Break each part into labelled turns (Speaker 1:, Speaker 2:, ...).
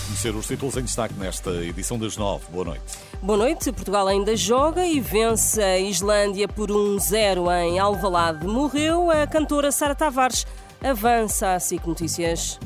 Speaker 1: Vai conhecer os títulos em destaque nesta edição das nove. Boa noite.
Speaker 2: Boa noite. Portugal ainda joga e vence a Islândia por 1-0 em Alvalade. Morreu a cantora Sara Tavares. Avança a SIC Notícias.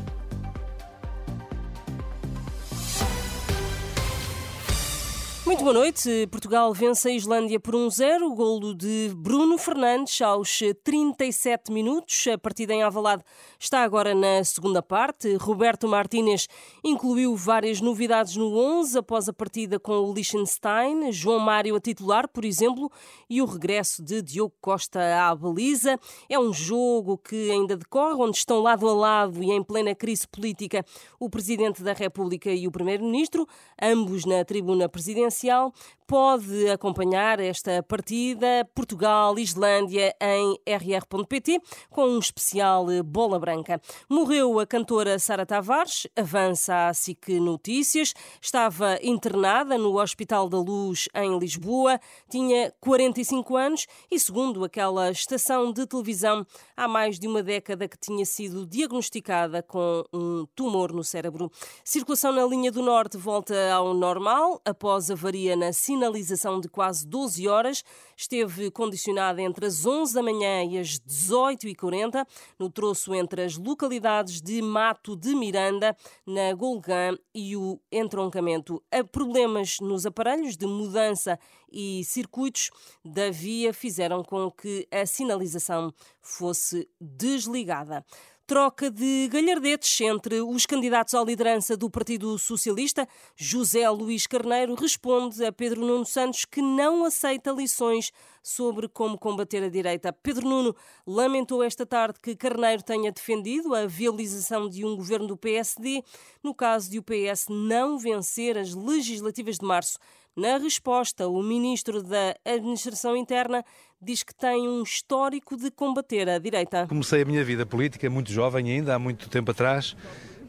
Speaker 2: Muito boa noite. Portugal vence a Islândia por 1-0. O golo de Bruno Fernandes aos 37 minutos. A partida em Avalade está agora na segunda parte. Roberto Martínez incluiu várias novidades no 11 após a partida com o Liechtenstein. João Mário a titular, por exemplo, e o regresso de Diogo Costa à baliza. É um jogo que ainda decorre, onde estão lado a lado e em plena crise política o Presidente da República e o Primeiro-Ministro, ambos na tribuna presidencial Comercial pode acompanhar esta partida Portugal-Islândia em rr.pt com um especial Bola Branca. Morreu a cantora Sara Tavares, avança a SIC Notícias, estava internada no Hospital da Luz em Lisboa, tinha 45 anos e, segundo aquela estação de televisão, há mais de uma década que tinha sido diagnosticada com um tumor no cérebro. Circulação na linha do Norte volta ao normal após avaria na sinalização de quase 12 horas. Esteve condicionada entre as 11 da manhã e as 18h40, no troço entre as localidades de Mato de Miranda, na Golgã e o entroncamento. Há problemas nos aparelhos de mudança e circuitos da via fizeram com que a sinalização fosse desligada troca de galhardetes entre os candidatos à liderança do Partido Socialista. José Luís Carneiro responde a Pedro Nuno Santos que não aceita lições sobre como combater a direita. Pedro Nuno lamentou esta tarde que Carneiro tenha defendido a viabilização de um governo do PSD no caso de o PS não vencer as legislativas de março. Na resposta, o ministro da Administração Interna diz que tem um histórico de combater a direita.
Speaker 3: Comecei a minha vida política muito jovem ainda, há muito tempo atrás,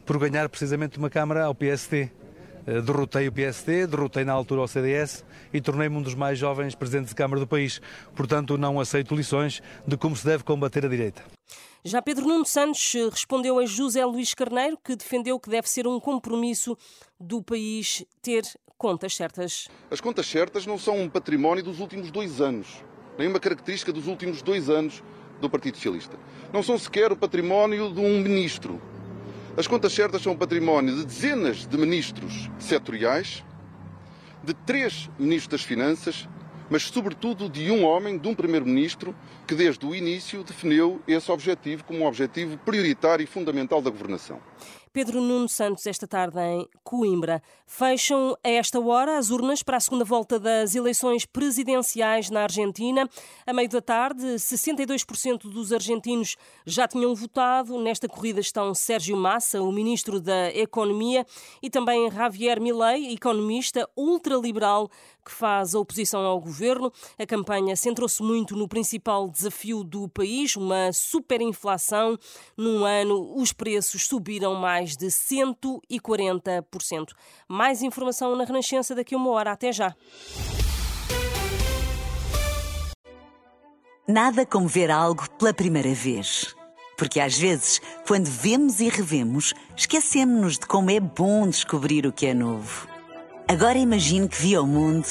Speaker 3: por ganhar precisamente uma Câmara ao PSD. Eh, derrotei o PSD, derrotei na altura o CDS e tornei-me um dos mais jovens presidentes de Câmara do país. Portanto, não aceito lições de como se deve combater a direita.
Speaker 2: Já Pedro Nuno Santos respondeu a José Luís Carneiro, que defendeu que deve ser um compromisso do país ter contas certas.
Speaker 4: As contas certas não são um património dos últimos dois anos, nem uma característica dos últimos dois anos do Partido Socialista. Não são sequer o património de um ministro. As contas certas são o património de dezenas de ministros setoriais, de três ministros das Finanças, mas sobretudo de um homem, de um primeiro-ministro, que desde o início definiu esse objetivo como um objetivo prioritário e fundamental da governação.
Speaker 2: Pedro Nuno Santos, esta tarde em Coimbra. Fecham a esta hora as urnas para a segunda volta das eleições presidenciais na Argentina. A meio da tarde, 62% dos argentinos já tinham votado. Nesta corrida estão Sérgio Massa, o ministro da Economia, e também Javier Milei, economista ultraliberal que faz a oposição ao governo. A campanha centrou-se muito no principal desafio do país, uma superinflação. Num ano, os preços subiram mais de 140%. Mais informação na Renascença daqui a uma hora. Até já.
Speaker 5: Nada como ver algo pela primeira vez. Porque às vezes, quando vemos e revemos, esquecemos-nos de como é bom descobrir o que é novo. Agora imagine que viu o mundo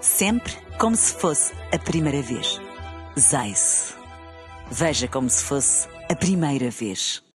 Speaker 5: sempre como se fosse a primeira vez. Zais. Veja como se fosse a primeira vez.